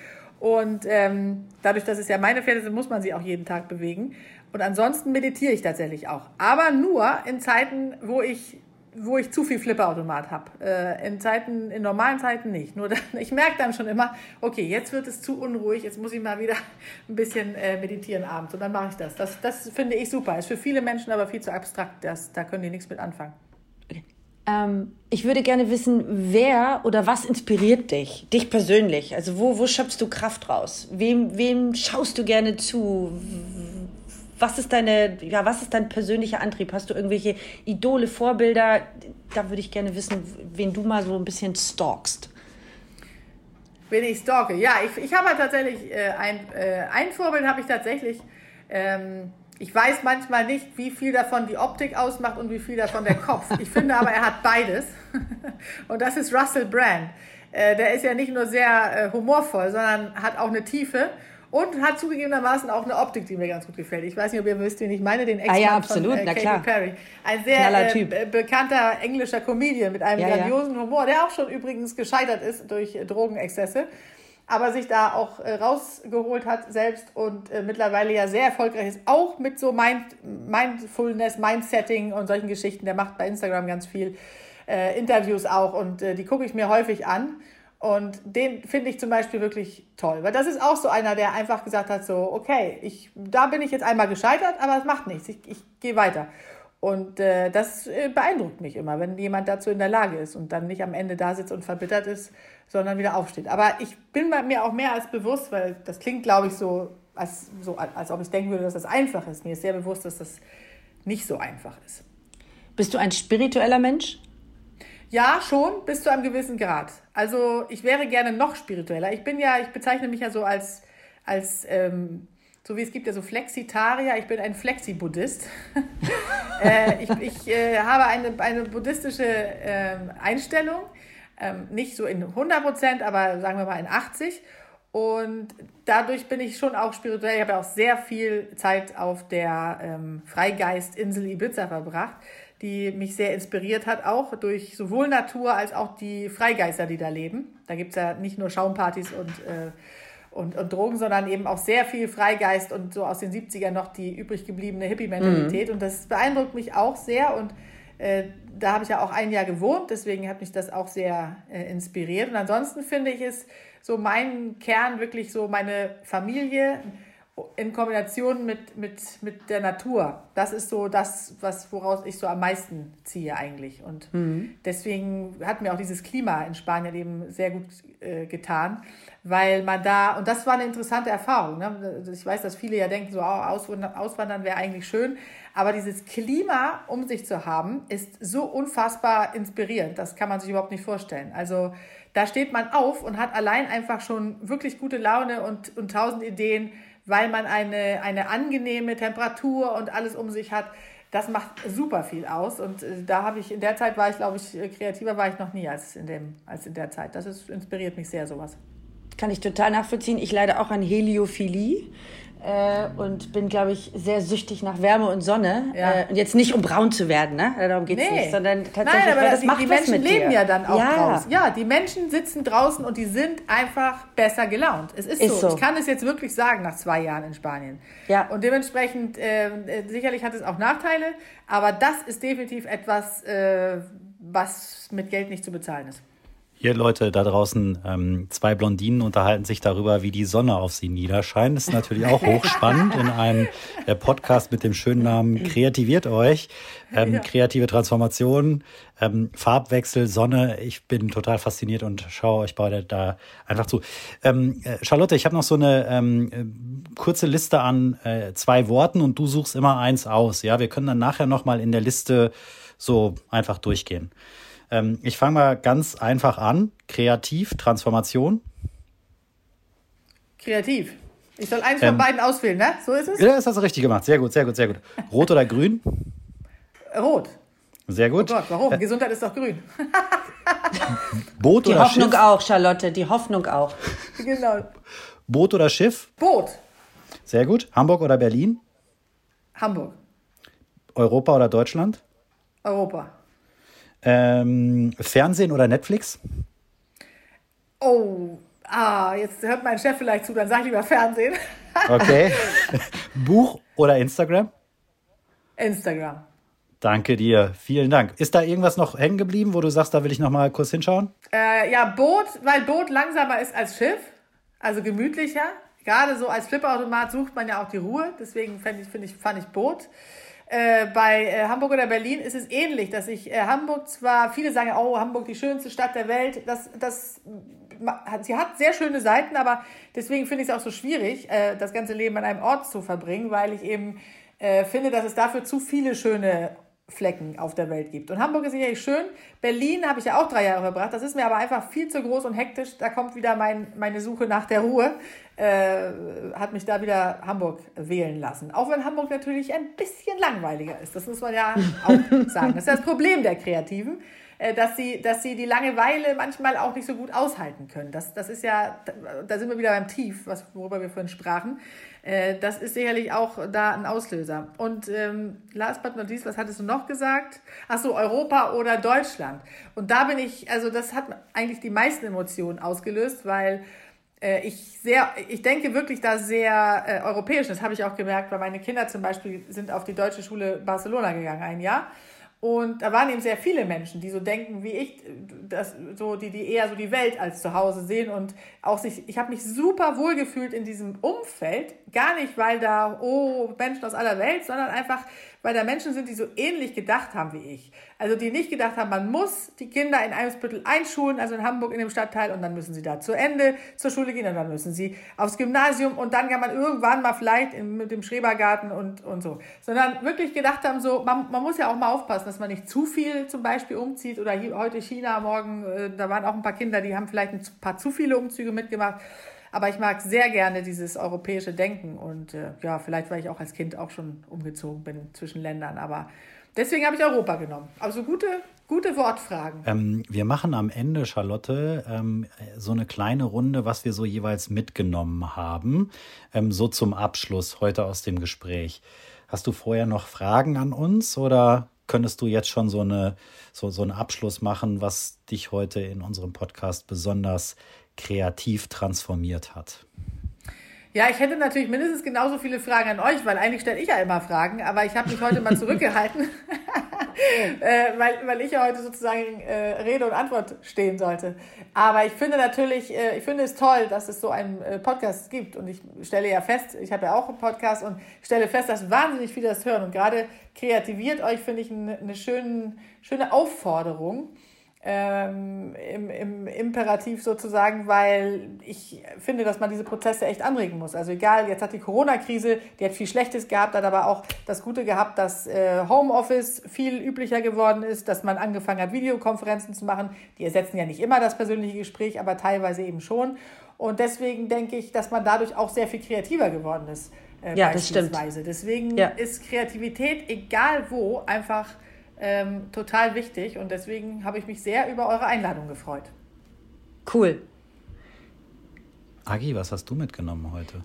Und ähm, dadurch, dass es ja meine Pferde sind, muss man sie auch jeden Tag bewegen. Und ansonsten meditiere ich tatsächlich auch. Aber nur in Zeiten, wo ich, wo ich zu viel Flipperautomat habe. Äh, in Zeiten, in normalen Zeiten nicht. Nur dann, ich merke dann schon immer, okay, jetzt wird es zu unruhig, jetzt muss ich mal wieder ein bisschen äh, meditieren abends. Und dann mache ich das. das. Das finde ich super. Ist für viele Menschen aber viel zu abstrakt. Das, da können die nichts mit anfangen. Ähm, ich würde gerne wissen, wer oder was inspiriert dich, dich persönlich? Also wo, wo schöpfst du Kraft raus? Wem, wem schaust du gerne zu? Was ist deine, ja, was ist dein persönlicher Antrieb? Hast du irgendwelche Idole, Vorbilder? Da würde ich gerne wissen, wen du mal so ein bisschen stalkst. Wen ich stalke? Ja, ich, ich habe halt tatsächlich äh, ein, äh, ein Vorbild habe ich tatsächlich. Ähm, ich weiß manchmal nicht, wie viel davon die Optik ausmacht und wie viel davon der Kopf. Ich finde aber, er hat beides. Und das ist Russell Brand. Äh, der ist ja nicht nur sehr äh, humorvoll, sondern hat auch eine Tiefe und hat zugegebenermaßen auch eine Optik, die mir ganz gut gefällt. Ich weiß nicht, ob ihr wisst, wen ich meine, den Ex-Mann ah, ja, absolut, von äh, Katy Perry. Ein sehr äh, bekannter englischer Comedian mit einem ja, grandiosen ja. Humor, der auch schon übrigens gescheitert ist durch Drogenexzesse aber sich da auch äh, rausgeholt hat selbst und äh, mittlerweile ja sehr erfolgreich ist, auch mit so Mind, Mindfulness, Mindsetting und solchen Geschichten. Der macht bei Instagram ganz viel äh, Interviews auch und äh, die gucke ich mir häufig an. Und den finde ich zum Beispiel wirklich toll, weil das ist auch so einer, der einfach gesagt hat, so, okay, ich, da bin ich jetzt einmal gescheitert, aber es macht nichts, ich, ich gehe weiter. Und äh, das äh, beeindruckt mich immer, wenn jemand dazu in der Lage ist und dann nicht am Ende da sitzt und verbittert ist, sondern wieder aufsteht. Aber ich bin mir auch mehr als bewusst, weil das klingt, glaube ich, so als, so, als ob ich denken würde, dass das einfach ist. Mir ist sehr bewusst, dass das nicht so einfach ist. Bist du ein spiritueller Mensch? Ja, schon, bis zu einem gewissen Grad. Also ich wäre gerne noch spiritueller. Ich bin ja, ich bezeichne mich ja so als, als ähm, so wie es gibt ja so Flexitarier, ich bin ein Flexi-Buddhist. äh, ich ich äh, habe eine, eine buddhistische äh, Einstellung ähm, nicht so in 100 Prozent, aber sagen wir mal in 80. Und dadurch bin ich schon auch spirituell. Ich habe ja auch sehr viel Zeit auf der ähm, Freigeistinsel Ibiza verbracht, die mich sehr inspiriert hat, auch durch sowohl Natur als auch die Freigeister, die da leben. Da gibt es ja nicht nur Schaumpartys und, äh, und, und Drogen, sondern eben auch sehr viel Freigeist und so aus den 70ern noch die übrig gebliebene Hippie-Mentalität. Mhm. Und das beeindruckt mich auch sehr. Und äh, da habe ich ja auch ein Jahr gewohnt, deswegen hat mich das auch sehr äh, inspiriert. Und ansonsten finde ich es so mein Kern wirklich so meine Familie in Kombination mit, mit, mit der Natur. Das ist so das, was, woraus ich so am meisten ziehe eigentlich. Und mhm. deswegen hat mir auch dieses Klima in Spanien eben sehr gut äh, getan, weil man da, und das war eine interessante Erfahrung. Ne? Ich weiß, dass viele ja denken, so oh, auswandern, auswandern wäre eigentlich schön, aber dieses Klima um sich zu haben, ist so unfassbar inspirierend. Das kann man sich überhaupt nicht vorstellen. Also da steht man auf und hat allein einfach schon wirklich gute Laune und, und tausend Ideen weil man eine, eine angenehme Temperatur und alles um sich hat. Das macht super viel aus. Und äh, da habe ich, in der Zeit war ich, glaube ich, kreativer war ich noch nie als in, dem, als in der Zeit. Das ist, inspiriert mich sehr, sowas. Kann ich total nachvollziehen. Ich leide auch an Heliophilie äh, und bin, glaube ich, sehr süchtig nach Wärme und Sonne. Ja. Äh, und jetzt nicht, um braun zu werden, ne? Darum geht es nee. nicht, sondern tatsächlich, Nein, aber das die, macht die Menschen leben dir. ja dann auch ja. draußen. Ja, die Menschen sitzen draußen und die sind einfach besser gelaunt. Es ist, ist so. so. Ich kann es jetzt wirklich sagen nach zwei Jahren in Spanien. Ja. Und dementsprechend, äh, äh, sicherlich hat es auch Nachteile, aber das ist definitiv etwas, äh, was mit Geld nicht zu bezahlen ist. Hier Leute da draußen, ähm, zwei Blondinen unterhalten sich darüber, wie die Sonne auf sie niederscheint. Das ist natürlich auch hochspannend in einem äh, Podcast mit dem schönen Namen Kreativiert euch. Ähm, ja. Kreative Transformation, ähm, Farbwechsel, Sonne. Ich bin total fasziniert und schaue euch beide da einfach zu. Ähm, äh, Charlotte, ich habe noch so eine ähm, äh, kurze Liste an äh, zwei Worten und du suchst immer eins aus. Ja, wir können dann nachher nochmal in der Liste so einfach durchgehen. Ähm, ich fange mal ganz einfach an. Kreativ, Transformation. Kreativ. Ich soll eins von ähm, beiden auswählen, ne? So ist es? Ja, das hast du richtig gemacht. Sehr gut, sehr gut, sehr gut. Rot oder grün? Rot. Sehr gut. Oh Gott, warum? Äh, Gesundheit ist doch grün. Boot die oder Hoffnung Schiff? auch, Charlotte, die Hoffnung auch. Genau. Boot oder Schiff? Boot. Sehr gut. Hamburg oder Berlin? Hamburg. Europa oder Deutschland? Europa. Ähm, Fernsehen oder Netflix? Oh, ah, jetzt hört mein Chef vielleicht zu, dann sag ich lieber Fernsehen. okay. Buch oder Instagram? Instagram. Danke dir, vielen Dank. Ist da irgendwas noch hängen geblieben, wo du sagst, da will ich noch mal kurz hinschauen? Äh, ja, Boot, weil Boot langsamer ist als Schiff, also gemütlicher. Gerade so als Flipperautomat sucht man ja auch die Ruhe, deswegen ich, ich, fand ich Boot. Äh, bei äh, Hamburg oder Berlin ist es ähnlich, dass ich äh, Hamburg zwar, viele sagen, oh, Hamburg die schönste Stadt der Welt, das, das, sie hat sehr schöne Seiten, aber deswegen finde ich es auch so schwierig, äh, das ganze Leben an einem Ort zu verbringen, weil ich eben äh, finde, dass es dafür zu viele schöne Flecken auf der Welt gibt. Und Hamburg ist sicherlich schön. Berlin habe ich ja auch drei Jahre verbracht. Das ist mir aber einfach viel zu groß und hektisch. Da kommt wieder mein, meine Suche nach der Ruhe. Äh, hat mich da wieder Hamburg wählen lassen. Auch wenn Hamburg natürlich ein bisschen langweiliger ist. Das muss man ja auch sagen. Das ist das Problem der Kreativen äh, dass sie, dass sie die Langeweile manchmal auch nicht so gut aushalten können. Das, das ist ja, da sind wir wieder beim Tief, was, worüber wir vorhin sprachen. Äh, das ist sicherlich auch da ein Auslöser. Und ähm, last but not least, was hattest du noch gesagt? Ach so, Europa oder Deutschland. Und da bin ich, also das hat eigentlich die meisten Emotionen ausgelöst, weil äh, ich sehr, ich denke wirklich da sehr äh, europäisch. Das habe ich auch gemerkt, weil meine Kinder zum Beispiel sind auf die deutsche Schule Barcelona gegangen ein Jahr. Und da waren eben sehr viele Menschen, die so denken wie ich, dass, so, die, die eher so die Welt als zu Hause sehen und auch sich, ich habe mich super wohl gefühlt in diesem Umfeld, gar nicht, weil da, oh, Menschen aus aller Welt, sondern einfach, weil da Menschen sind, die so ähnlich gedacht haben wie ich. Also die nicht gedacht haben, man muss die Kinder in Eimsbüttel einschulen, also in Hamburg in dem Stadtteil, und dann müssen sie da zu Ende zur Schule gehen und dann müssen sie aufs Gymnasium und dann kann man irgendwann mal vielleicht in, mit dem Schrebergarten und, und so. Sondern wirklich gedacht haben, so, man, man muss ja auch mal aufpassen, dass man nicht zu viel zum Beispiel umzieht oder hier, heute China, morgen, äh, da waren auch ein paar Kinder, die haben vielleicht ein paar zu viele Umzüge mitgemacht. Aber ich mag sehr gerne dieses europäische Denken und äh, ja, vielleicht, weil ich auch als Kind auch schon umgezogen bin zwischen Ländern. Aber deswegen habe ich Europa genommen. Also gute, gute Wortfragen. Ähm, wir machen am Ende, Charlotte, ähm, so eine kleine Runde, was wir so jeweils mitgenommen haben, ähm, so zum Abschluss heute aus dem Gespräch. Hast du vorher noch Fragen an uns oder könntest du jetzt schon so, eine, so, so einen Abschluss machen, was dich heute in unserem Podcast besonders kreativ transformiert hat? Ja, ich hätte natürlich mindestens genauso viele Fragen an euch, weil eigentlich stelle ich ja immer Fragen, aber ich habe mich heute mal zurückgehalten, äh, weil, weil ich ja heute sozusagen äh, Rede und Antwort stehen sollte. Aber ich finde natürlich, äh, ich finde es toll, dass es so einen äh, Podcast gibt und ich stelle ja fest, ich habe ja auch einen Podcast und stelle fest, dass wahnsinnig viele das hören und gerade kreativiert euch, finde ich, eine, eine schöne, schöne Aufforderung ähm, im, im Imperativ sozusagen, weil ich finde, dass man diese Prozesse echt anregen muss. Also egal, jetzt hat die Corona-Krise, die hat viel Schlechtes gehabt, hat aber auch das Gute gehabt, dass äh, Homeoffice viel üblicher geworden ist, dass man angefangen hat, Videokonferenzen zu machen. Die ersetzen ja nicht immer das persönliche Gespräch, aber teilweise eben schon. Und deswegen denke ich, dass man dadurch auch sehr viel kreativer geworden ist. Äh, ja, das stimmt. Deswegen ja. ist Kreativität, egal wo, einfach ähm, total wichtig und deswegen habe ich mich sehr über eure Einladung gefreut. Cool. Agi, was hast du mitgenommen heute?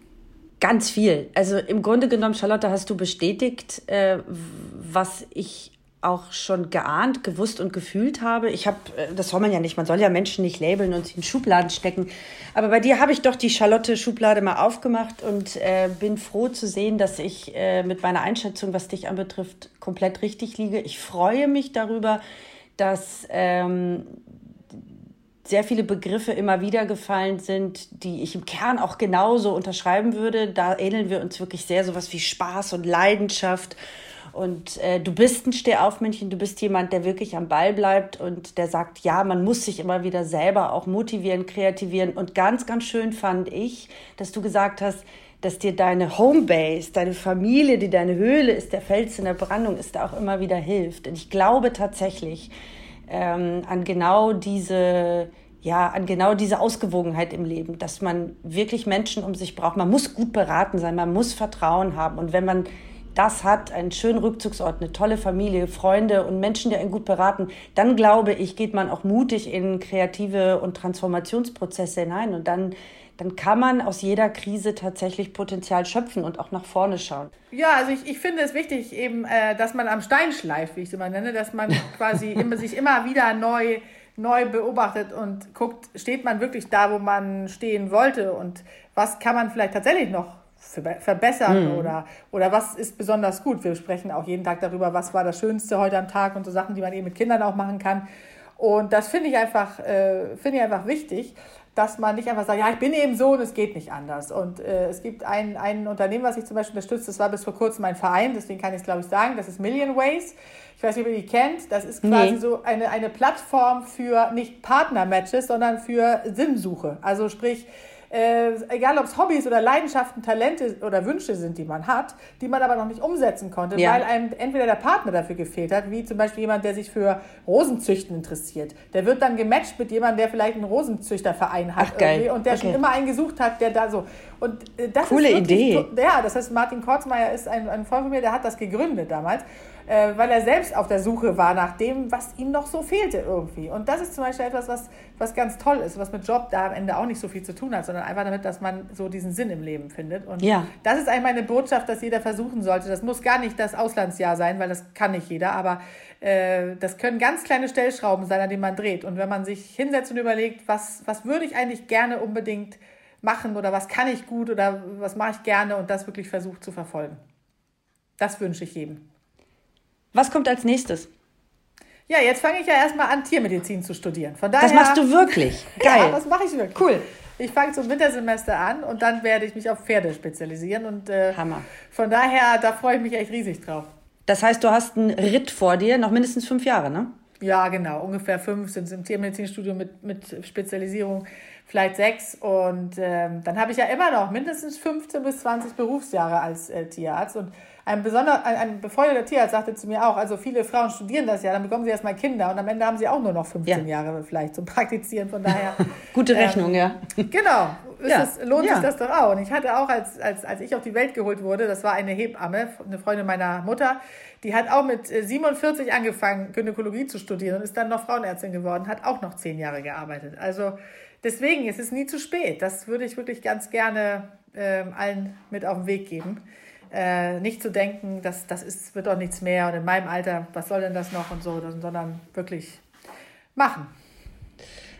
Ganz viel. Also im Grunde genommen, Charlotte, hast du bestätigt, äh, was ich auch schon geahnt, gewusst und gefühlt habe. Ich habe, äh, das soll man ja nicht, man soll ja Menschen nicht labeln und sie in Schubladen stecken. Aber bei dir habe ich doch die Charlotte-Schublade mal aufgemacht und äh, bin froh zu sehen, dass ich äh, mit meiner Einschätzung, was dich anbetrifft, komplett richtig liege. Ich freue mich darüber, dass ähm, sehr viele Begriffe immer wieder gefallen sind, die ich im Kern auch genauso unterschreiben würde. Da ähneln wir uns wirklich sehr, sowas wie Spaß und Leidenschaft und äh, du bist ein Stehaufmännchen, du bist jemand, der wirklich am Ball bleibt und der sagt, ja, man muss sich immer wieder selber auch motivieren, kreativieren. Und ganz, ganz schön fand ich, dass du gesagt hast, dass dir deine Homebase, deine Familie, die deine Höhle ist, der Fels in der Brandung ist, da auch immer wieder hilft. Und ich glaube tatsächlich, ähm, an genau diese ja, an genau diese Ausgewogenheit im Leben, dass man wirklich Menschen um sich braucht. Man muss gut beraten sein, man muss Vertrauen haben. Und wenn man das hat, einen schönen Rückzugsort, eine tolle Familie, Freunde und Menschen, die einen gut beraten, dann glaube ich, geht man auch mutig in kreative und Transformationsprozesse hinein. Und dann dann kann man aus jeder Krise tatsächlich Potenzial schöpfen und auch nach vorne schauen. Ja, also ich, ich finde es wichtig eben, äh, dass man am Stein schleift, wie ich es immer nenne, dass man quasi immer, sich immer wieder neu neu beobachtet und guckt, steht man wirklich da, wo man stehen wollte und was kann man vielleicht tatsächlich noch verbessern mhm. oder, oder was ist besonders gut. Wir sprechen auch jeden Tag darüber, was war das Schönste heute am Tag und so Sachen, die man eben mit Kindern auch machen kann. Und das finde ich einfach, äh, finde ich einfach wichtig, dass man nicht einfach sagt, ja, ich bin eben so und es geht nicht anders. Und äh, es gibt ein, ein Unternehmen, was ich zum Beispiel unterstütze, das war bis vor kurzem mein Verein, deswegen kann ich es, glaube ich, sagen, das ist Million Ways. Ich weiß nicht, ob ihr die kennt. Das ist quasi nee. so eine, eine Plattform für nicht Partner-Matches, sondern für Sinnsuche. Also sprich, äh, egal ob es Hobbys oder Leidenschaften, Talente oder Wünsche sind, die man hat, die man aber noch nicht umsetzen konnte, ja. weil einem entweder der Partner dafür gefehlt hat, wie zum Beispiel jemand, der sich für Rosenzüchten interessiert. Der wird dann gematcht mit jemandem, der vielleicht einen Rosenzüchterverein hat Ach, geil. und der okay. schon immer einen gesucht hat, der da so. Und äh, das Coole ist wirklich, Idee. Ja, das heißt, Martin Korzmeier ist ein, ein Freund von mir, der hat das gegründet damals äh, weil er selbst auf der Suche war nach dem, was ihm noch so fehlte irgendwie. Und das ist zum Beispiel etwas, was, was ganz toll ist, was mit Job da am Ende auch nicht so viel zu tun hat, sondern einfach damit, dass man so diesen Sinn im Leben findet. Und ja. das ist eigentlich meine Botschaft, dass jeder versuchen sollte. Das muss gar nicht das Auslandsjahr sein, weil das kann nicht jeder, aber äh, das können ganz kleine Stellschrauben sein, an denen man dreht. Und wenn man sich hinsetzt und überlegt, was, was würde ich eigentlich gerne unbedingt machen oder was kann ich gut oder was mache ich gerne und das wirklich versucht zu verfolgen. Das wünsche ich jedem. Was kommt als nächstes? Ja, jetzt fange ich ja erstmal an, Tiermedizin zu studieren. Von daher, das machst du wirklich. Geil. ja, das mache ich wirklich. Cool. Ich fange zum Wintersemester an und dann werde ich mich auf Pferde spezialisieren. Und äh, Hammer. Von daher, da freue ich mich echt riesig drauf. Das heißt, du hast einen Ritt vor dir, noch mindestens fünf Jahre, ne? Ja, genau. Ungefähr fünf sind es im Tiermedizinstudium mit, mit Spezialisierung, vielleicht sechs. Und ähm, dann habe ich ja immer noch mindestens 15 bis 20 Berufsjahre als äh, Tierarzt. Und ein, besonder, ein, ein befreundeter Tierarzt sagte zu mir auch, also viele Frauen studieren das ja, dann bekommen sie erstmal Kinder und am Ende haben sie auch nur noch 15 ja. Jahre vielleicht zum Praktizieren. Von daher. Gute ähm, Rechnung, ja. Genau. Ja. Das, lohnt ja. sich das doch auch. Und ich hatte auch, als, als, als ich auf die Welt geholt wurde, das war eine Hebamme, eine Freundin meiner Mutter, die hat auch mit 47 äh, angefangen, Gynäkologie zu studieren und ist dann noch Frauenärztin geworden, hat auch noch zehn Jahre gearbeitet. Also deswegen ist es nie zu spät. Das würde ich wirklich ganz gerne äh, allen mit auf den Weg geben äh, nicht zu denken, dass das ist, wird doch nichts mehr und in meinem Alter, was soll denn das noch und so, sondern wirklich machen.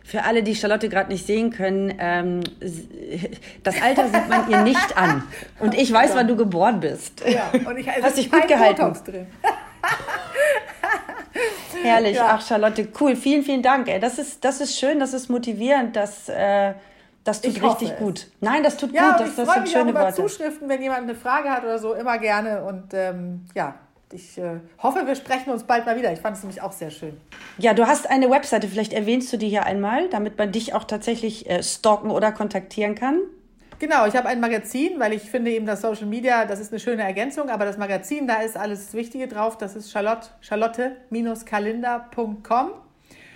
Für alle, die Charlotte gerade nicht sehen können, ähm, das Alter sieht man ihr nicht an. Und ich weiß, wann du geboren bist. Ja, und ich also hast dich gut gehalten. Herrlich, ja. ach Charlotte, cool, vielen, vielen Dank. Ey. Das, ist, das ist schön, das ist motivierend, das, äh, das tut ich richtig gut. Nein, das tut ja, gut. Das, ich das sind mich schöne auch über Worte. Zuschriften, wenn jemand eine Frage hat oder so, immer gerne. Und ähm, ja, ich äh, hoffe, wir sprechen uns bald mal wieder. Ich fand es nämlich auch sehr schön. Ja, du hast eine Webseite, vielleicht erwähnst du die hier einmal, damit man dich auch tatsächlich äh, stalken oder kontaktieren kann. Genau, ich habe ein Magazin, weil ich finde eben, dass Social Media, das ist eine schöne Ergänzung, aber das Magazin, da ist alles Wichtige drauf. Das ist Charlotte, charlotte-kalender.com.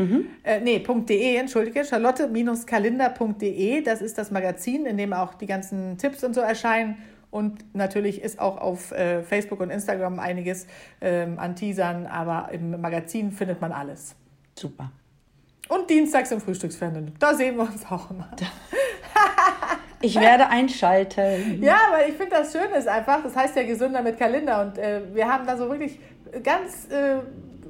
Mhm. Äh, nee, .de, entschuldige, charlotte-kalender.de. Das ist das Magazin, in dem auch die ganzen Tipps und so erscheinen. Und natürlich ist auch auf äh, Facebook und Instagram einiges ähm, an Teasern, aber im Magazin findet man alles. Super. Und dienstags im Frühstücksfernsehen. Da sehen wir uns auch immer. Ich werde einschalten. Ja, weil ich finde das Schöne ist einfach, das heißt ja gesünder mit Kalender und äh, wir haben da so wirklich ganz äh,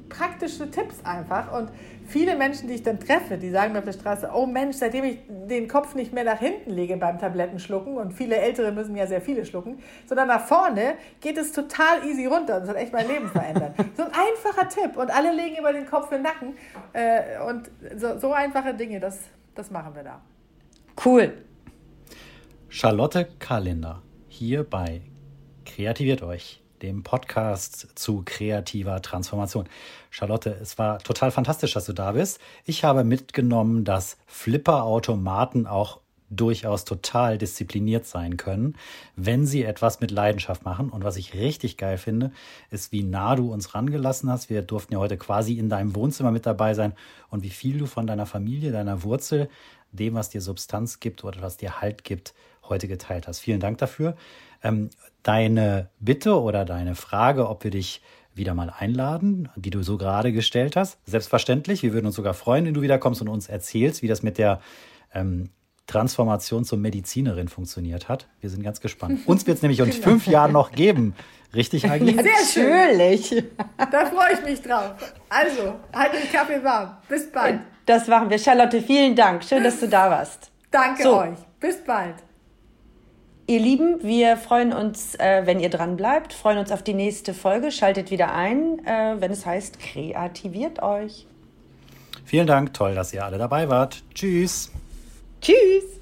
praktische Tipps einfach und viele Menschen, die ich dann treffe, die sagen mir auf der Straße, oh Mensch, seitdem ich den Kopf nicht mehr nach hinten lege beim Tablettenschlucken und viele Ältere müssen ja sehr viele schlucken, sondern nach vorne geht es total easy runter und das hat echt mein Leben verändert. so ein einfacher Tipp und alle legen über den Kopf den Nacken äh, und so, so einfache Dinge, das, das machen wir da. Cool. Charlotte Kalender hier bei Kreativiert euch dem Podcast zu kreativer Transformation. Charlotte, es war total fantastisch, dass du da bist. Ich habe mitgenommen, dass Flipper-Automaten auch durchaus total diszipliniert sein können, wenn sie etwas mit Leidenschaft machen. Und was ich richtig geil finde, ist, wie nah du uns rangelassen hast. Wir durften ja heute quasi in deinem Wohnzimmer mit dabei sein und wie viel du von deiner Familie, deiner Wurzel, dem, was dir Substanz gibt oder was dir Halt gibt, heute geteilt hast. Vielen Dank dafür. Ähm, deine Bitte oder deine Frage, ob wir dich wieder mal einladen, die du so gerade gestellt hast. Selbstverständlich, wir würden uns sogar freuen, wenn du wiederkommst und uns erzählst, wie das mit der ähm, Transformation zur Medizinerin funktioniert hat. Wir sind ganz gespannt. Uns wird es nämlich in fünf Jahren noch geben. Richtig eigentlich? Sehr Natürlich. Da freue ich mich drauf. Also, halt den Kaffee warm. Bis bald. Das machen wir. Charlotte, vielen Dank. Schön, dass du da warst. Danke So. euch. Bis bald. Ihr Lieben, wir freuen uns, äh, wenn ihr dran bleibt, freuen uns auf die nächste Folge. Schaltet wieder ein, äh, wenn es heißt, kreativiert euch. Vielen Dank, toll, dass ihr alle dabei wart. Tschüss. Tschüss.